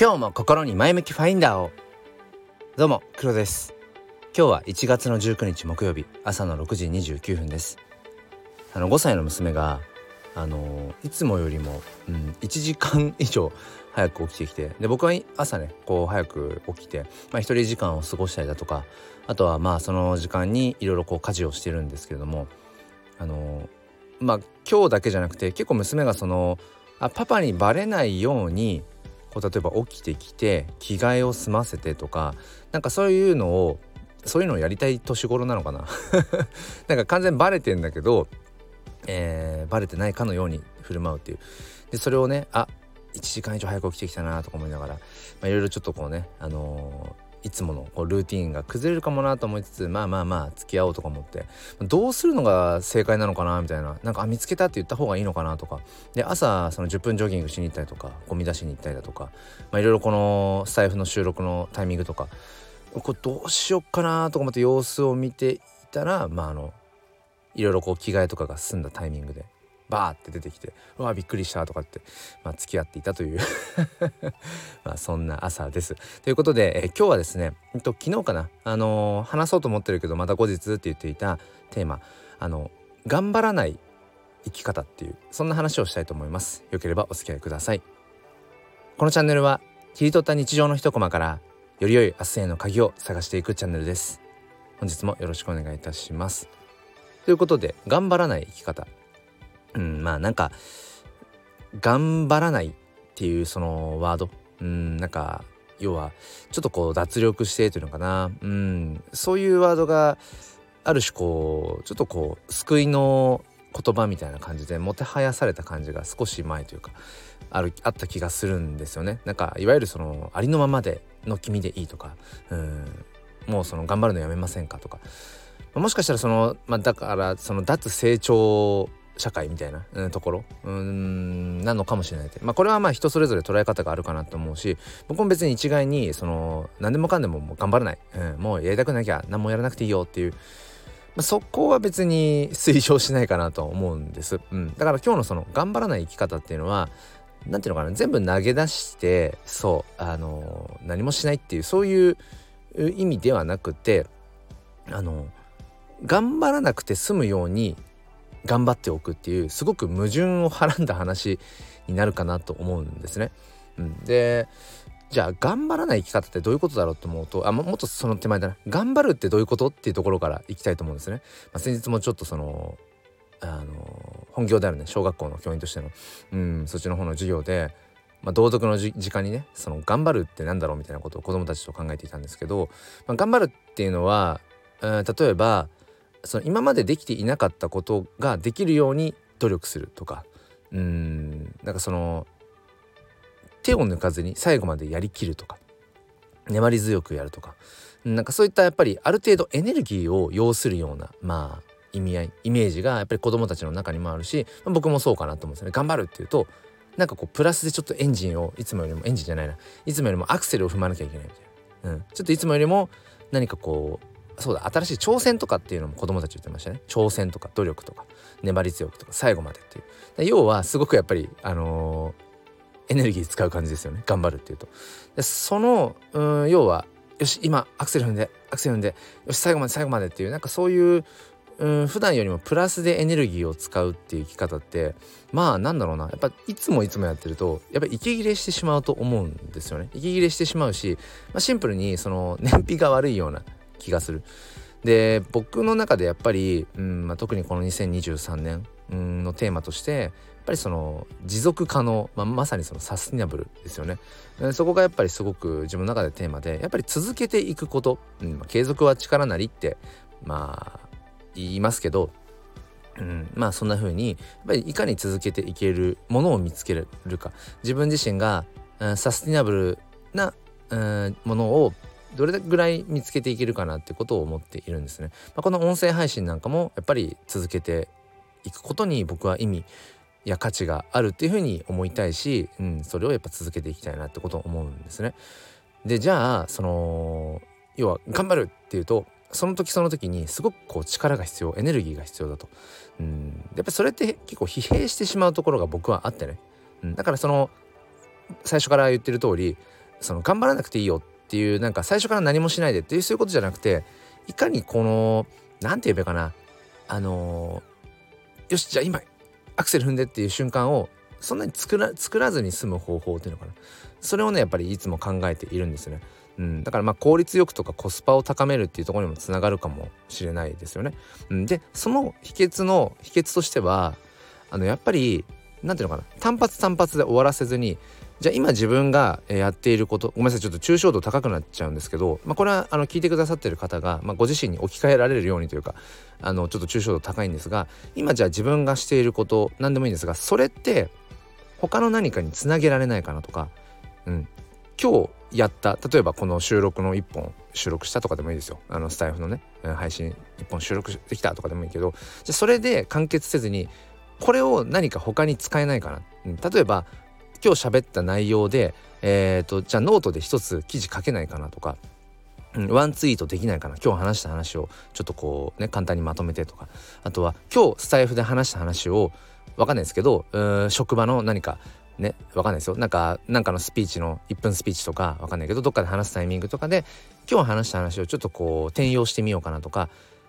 今日も心に前向きファインダーを。どうも黒です。今日は1月の19日木曜日朝の6時29分です。あの5歳の娘があのいつもよりも、うん、1時間以上早く起きてきてで僕は朝ねこう早く起きて、まあ、一人時間を過ごしたりだとかあとはまあその時間にいろいろこう家事をしてるんですけれどもあのまあ今日だけじゃなくて結構娘がそのあパパにバレないようにこう例えば起きてきて着替えを済ませてとかなんかそういうのをそういうのをやりたい年頃なのかな。なんか完全バレてんだけど、えー、バレてないかのように振る舞うっていう。でそれをねあ1時間以上早く起きてきたなとか思いながらいろいろちょっとこうねあのーいつものこうルーティンが崩れるかもなと思いつつまあまあまあ付き合おうとか思ってどうするのが正解なのかなみたいななんかあ見つけたって言った方がいいのかなとか。で朝その10分ジョギングしに行ったりとかゴミ出しに行ったりだとかいろいろこのスタイフの収録のタイミングとかこれどうしよっかなとか思って様子を見ていたらまああのいろいろこう着替えとかが済んだタイミングで。バーって出てきてうわびっくりしたとかって、まあ、付き合っていたという まあそんな朝です。ということで、え今日はですね、えっと、昨日かな、あのー、話そうと思ってるけどまた後日って言っていたテーマあの頑張らない生き方っていうそんな話をしたいと思います。よければお付き合いください。このチャンネルは切り取った日常の一コマからより良い明日への鍵を探していくチャンネルです。本日もよろしくお願いいたします。ということで頑張らない生き方うんまあなんか頑張らないっていうそのワード。うんなんか要はちょっとこう脱力してというのかな。うんそういうワードがある種こうちょっとこう救いの言葉みたいな感じでもてはやされた感じが少し前というかあるあった気がするんですよね。なんかいわゆるそのありのままでの君でいいとか。うん。もうその頑張るのやめませんかとか。もしかしたらそのまあだからその脱成長社会みたいな、うん、ところ？うんなのかもしれないまあこれはまあ人それぞれ捉え方があるかなと思うし僕も別に一概にその何でもかんでももう頑張らない、うん、もうやりたくなきゃ何もやらなくていいよっていう、まあ、そこは別に推奨しないかなと思うんです、うん、だから今日のその頑張らない生き方っていうのは何ていうのかな全部投げ出してそうあの何もしないっていうそういう意味ではなくてあの頑張らなくて済むように頑張っておくっていうすごく矛盾をはらんだ話になるかなと思うんですね。うん、でじゃあ頑張らない生き方ってどういうことだろうと思うとあもっとその手前だな頑張るってどういうことっていうところからいきたいと思うんですね。まあ、先日もちょっとそのあの本業であるね小学校の教員としての、うん、そっちの方の授業で、まあ、道徳の時間にねその頑張るってなんだろうみたいなことを子どもたちと考えていたんですけど、まあ、頑張るっていうのは、えー、例えばその今までできていなかったことができるように努力するとか。うん。なんかその手を抜かずに最後までやりきるとか。粘り強くやるとか。なんかそういったやっぱりある程度エネルギーを要するようなまあ意味合いイメージがやっぱり子どもたちの中にもあるし、僕もそうかなと思うんですよね。頑張るっていうとなんかこうプラスでちょっとエンジンをいつもよりもエンジンじゃないな。いつもよりもアクセルを踏まなきゃいけないみたいな、うん、ちょっといつもよりも何かこうそうだ新しい挑戦とかっていうのも子供たち言ってましたね。挑戦とか努力とか粘り強くとか最後までっていう。要はすごくやっぱりあのー、エネルギー使う感じですよね。頑張るっていうと。でそのうん要はよし今アクセル踏んでアクセル踏んでよし最後まで最後までっていうなんかそういううん普段よりもプラスでエネルギーを使うっていう生き方ってまあなんだろうな。やっぱいつもいつもやってるとやっぱり息切れしてしまうと思うんですよね。息切れしてしまうし、まあ、シンプルにその燃費が悪いような気がする。で僕の中でやっぱり、うんまあ、特にこの2023年のテーマとしてやっぱりその持続可能、まあ、まさにそのサスティナブルですよねそこがやっぱりすごく自分の中でテーマでやっぱり続けていくこと、うん、継続は力なりってまあ言いますけど、うん、まあそんな風にやっぱりいかに続けていけるものを見つけるか自分自身が、うん、サスティナブルな、うん、ものをどれぐらい見つけていけるかなってことを思っているんですね。まあ、この音声配信なんかもやっぱり続けていくことに僕は意味や価値があるっていうふうに思いたいし、うん、それをやっぱ続けていきたいなってことを思うんですね。でじゃあその要は頑張るっていうとその時その時にすごくこう力が必要エネルギーが必要だと。うん、やっぱりそれって結構疲弊してしまうところが僕はあってね。うん、だからその最初から言ってる通りその頑張らなくていいよってていうなんか最初から何もしないでっていうそういうことじゃなくていかにこの何て言えばいいかな。あのー、よしじゃあ今アクセル踏んでっていう瞬間をそんなに作ら作らずに済む方法っていうのかな。それをねやっぱりいつも考えているんですね。うん、だからまあ効率よくとかコスパを高めるっていうところにもつながるかもしれないですよね。うん、でその秘訣の秘訣としてはあのやっぱり何ていうのかな。単発単発で終わらせずにじゃあ今自分がやっていることごめんなさいちょっと抽象度高くなっちゃうんですけど、まあ、これはあの聞いてくださってる方が、まあ、ご自身に置き換えられるようにというかあのちょっと抽象度高いんですが今じゃあ自分がしていること何でもいいんですがそれって他の何かにつなげられないかなとか、うん、今日やった例えばこの収録の1本収録したとかでもいいですよ。あのスタイフのね配信1本収録できたとかでもいいけどじゃそれで完結せずにこれを何か他に使えないかな、例えば今日喋った内容で、えーと、じゃあノートで一つ記事書けないかなとか、うん、ワンツイートできないかな。今日話した話をちょっとこうね簡単にまとめてとか。あとは今日スタイフで話した話をわかんないですけど職場の何かねわかんないですよ。なんかなんかのスピーチの1分スピーチとかわかんないけどどっかで話すタイミングとかで今日話した話をちょっとこう転用してみようかなとか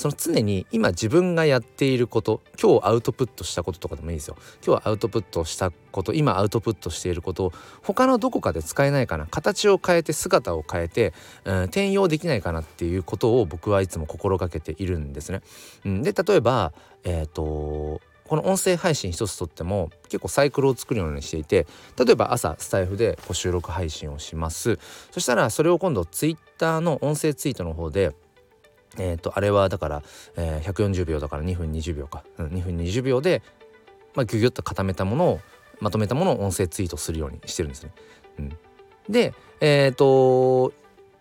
その常に今自分がやっていること今日アウトプットしたこととかでもいいですよ。今日アウトプットしたこと今アウトプットしていることを他のどこかで使えないかな。形を変えて姿を変えて、うん、転用できないかなっていうことを僕はいつも心がけているんですね。うん、で例えばえっ、ー、とこの音声配信一つとっても結構サイクルを作るようにしていて例えば朝スタイフでこう収録配信をします。そしたらそれを今度ツイッターの音声ツイートの方でえっ、ー、とあれはだから、えー、140秒だから2分20秒か、うん、2分20秒で、まあ、ギュギュッと固めたものをまとめたものを音声ツイートするようにしてるんですね。うん、でえっ、ー、と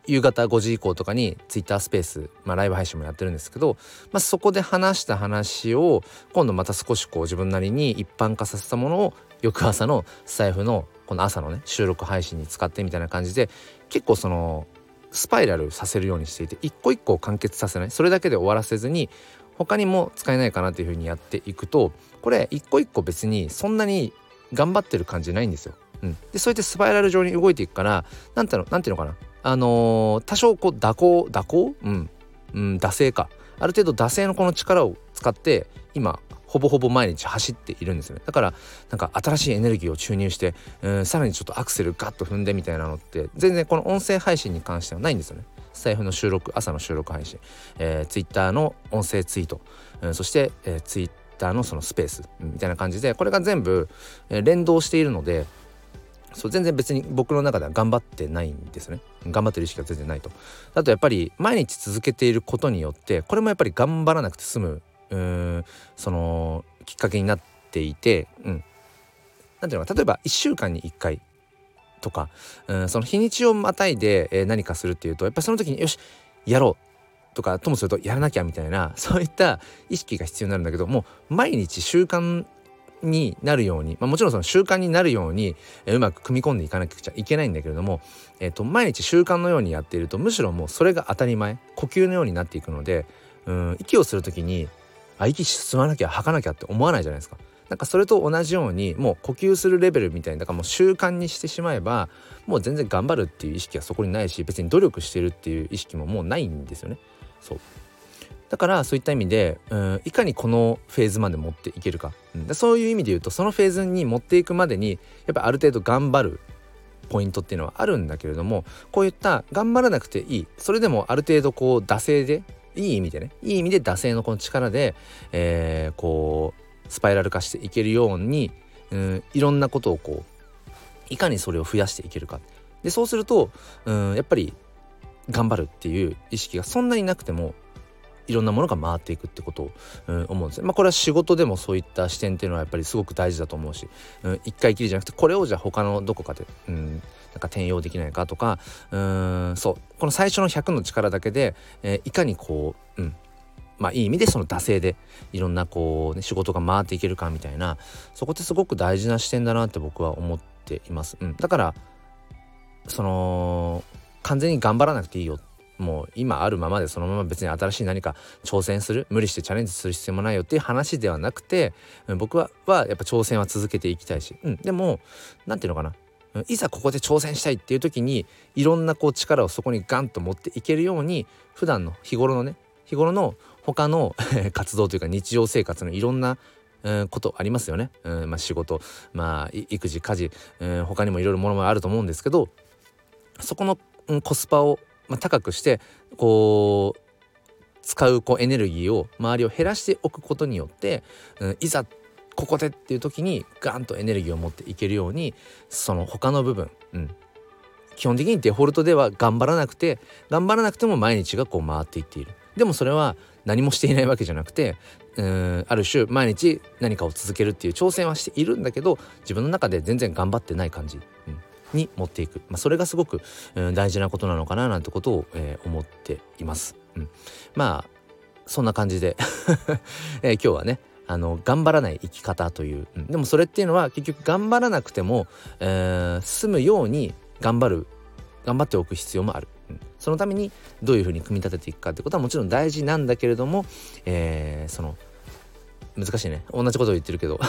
夕方5時以降とかにツイッタースペース、まあ、ライブ配信もやってるんですけど、まあ、そこで話した話を今度また少しこう自分なりに一般化させたものを翌朝のスタイフのこの朝のね収録配信に使ってみたいな感じで結構そのスパイラルさせるようにしていて一個一個完結させない。それだけで終わらせずに他にも使えないかなっていうふうにやっていくとこれ一個一個別にそんなに頑張ってる感じないんですよ。うん、でそうやってスパイラル上に動いていくから何ていうのなんていうのかな。あのー、多少こう蛇行蛇行？うん、うん、惰性か。ある程度惰性のこの力を使って今ほぼほぼ毎日走っているんですよね。だからなんか新しいエネルギーを注入して、うん、さらにちょっとアクセルガッと踏んでみたいなのって全然この音声配信に関してはないんですよね。スタイフの収録朝の収録配信、えー、ツイッターの音声ツイート、うん、そして、えー、ツイッターのそのスペース。みたいな感じでこれが全部、えー、連動しているのでそう全然別に僕の中では頑張ってないんですね。頑張ってる意識が全然ないと。あとやっぱり毎日続けていることによってこれもやっぱり頑張らなくて済むそのきっかけになっていて、うん、なんていうのか例えば1週間に1回とか、うん、その日にちをまたいで、えー、何かするっていうとやっぱその時によしやろうとかともするとやらなきゃみたいな そういった意識が必要になるんだけどもう毎日習慣になるように、まあ、もちろんその習慣になるように、えー、うまく組み込んでいかなくちゃいけないんだけれども、えーと、毎日習慣のようにやっているとむしろもうそれが当たり前呼吸のようになっていくのでうん息をする時にあ息進まなきゃ吐かなきゃって思わないじゃないですか。なんかそれと同じようにもう呼吸するレベルみたいなだからもう習慣にしてしまえばもう全然頑張るっていう意識はそこにないし別に努力してるっていう意識ももうないんですよね。そうだからそういった意味でうんいかにこのフェーズまで持っていけるか、うん、そういう意味で言うとそのフェーズに持っていくまでにやっぱある程度頑張るポイントっていうのはあるんだけれどもこういった頑張らなくていいそれでもある程度こう惰性でいい意味でねいい意味で惰性のこの力で、えー、こうスパイラル化していけるように、うん、いろんなことをこういかにそれを増やしていけるか。でそうすると、うん、やっぱり頑張るっていう意識がそんなになくてもいろんなものが回っていくってことを、うん、思うんですね。まあこれは仕事でもそういった視点っていうのはやっぱりすごく大事だと思うし、うん、一回きりじゃなくてこれをじゃあ他のどこかで、うん、なんか転用できないかとかうんそうこの最初の100の力だけで、えー、いかにこう、うんまあいい意味でその惰性でいろんなこう、ね、仕事が回っていけるかみたいなそこってすごく大事な視点だなって僕は思っています。うん、だからその完全に頑張らなくていいよもう今あるままでそのまま別に新しい何か挑戦する無理してチャレンジする必要もないよっていう話ではなくて僕ははやっぱ挑戦は続けていきたいし、うん、でも何て言うのかないざここで挑戦したいっていう時にいろんなこう力をそこにガンと持っていけるように普段の日頃のね日頃の他の 活動というか日常生活のいろんなうん、ことありますよね、うんまあ、仕事、まあ、育児家事、うん、他にもいろいろものもあると思うんですけどそこの、うん、コスパを、まあ、高くしてこう使うこうエネルギーを周りを減らしておくことによって、うん、いざここでっていう時にガンとエネルギーを持っていけるようにその他の部分、うん、基本的にデフォルトでは頑張らなくて頑張らなくても毎日がこう回っていっている。でもそれは何もしていないわけじゃなくてうんある種毎日何かを続けるっていう挑戦はしているんだけど自分の中で全然頑張ってない感じ、うん、に持っていく、まあ、それがすごく、うん、大事なことなのかななんてことを、えー、思っています。うん、まあそんな感じで。えー、今日はねあの頑張らない生き方という、うん、でもそれっていうのは結局頑張らなくても、えー、済むように頑張る頑張っておく必要もある、うん、そのためにどういうふうに組み立てていくかってことはもちろん大事なんだけれども、えー、その難しいね。同じことを言ってるけど。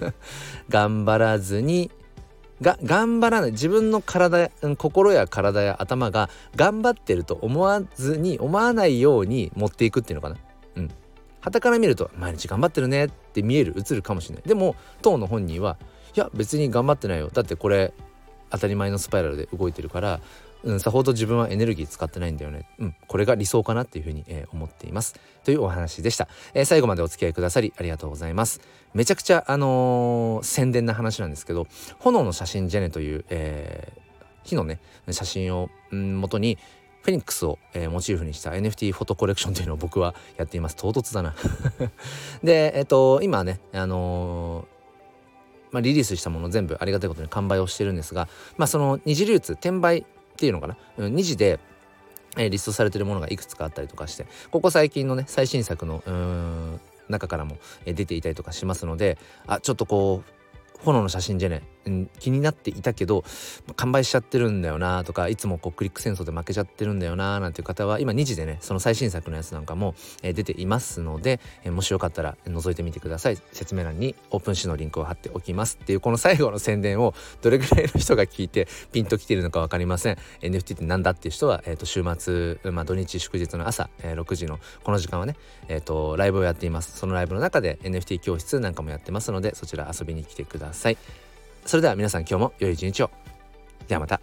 頑張らずにが頑張らない自分の体心や体や頭が頑張ってると思わずに思わないように持っていくっていうのかな。うん。傍から見ると毎日頑張ってるねって見える映るかもしれない。でも当の本人はいや別に頑張ってないよ。だってこれ当たり前のスパイラルで動いてるからうん、さほど自分はエネルギー使ってないんだよね。うん、これが理想かなっていうふうに、えー、思っています。というお話でした、えー、最後までお付き合いくださりありがとうございます。めちゃくちゃ、あのー、宣伝な話なんですけど、炎の写真ジェネという、え火のね、写真を、うん、元に、フェニックスを、えー、モチーフにした NFT フォトコレクションというのを僕はやっています。唐突だな で、えっ、と、今ね、あのまあ、リリースしたもの全部ありがたいことに完売をしてるんですが、まあ、その二次流通転売っていうのかな、うん、2次で、えー、リストされてるものがいくつかあったりとかしてここ最近のね最新作の中からも、え、出ていたりとかしますのであちょっとこう炎の写真じゃね、え、気になっていたけど完売しちゃってるんだよなとかいつもこうクリック戦争で負けちゃってるんだよななんていう方は今2時でねその最新作のやつなんかも、え、出ていますので、え、もしよかったら覗いてみてください。説明欄にオープン誌のリンクを貼っておきます。っていうこの最後の宣伝をどれぐらいの人が聞いてピンときてるのか分かりません。NFT って何だっていう人は、えー、と週末、まあ、土日祝日の朝、え、6時のこの時間はね、えー、とライブをやっています。そのライブの中で NFT 教室なんかもやってますのでそちら遊びに来てください。それでは皆さん今日も良い一日を。ではまた。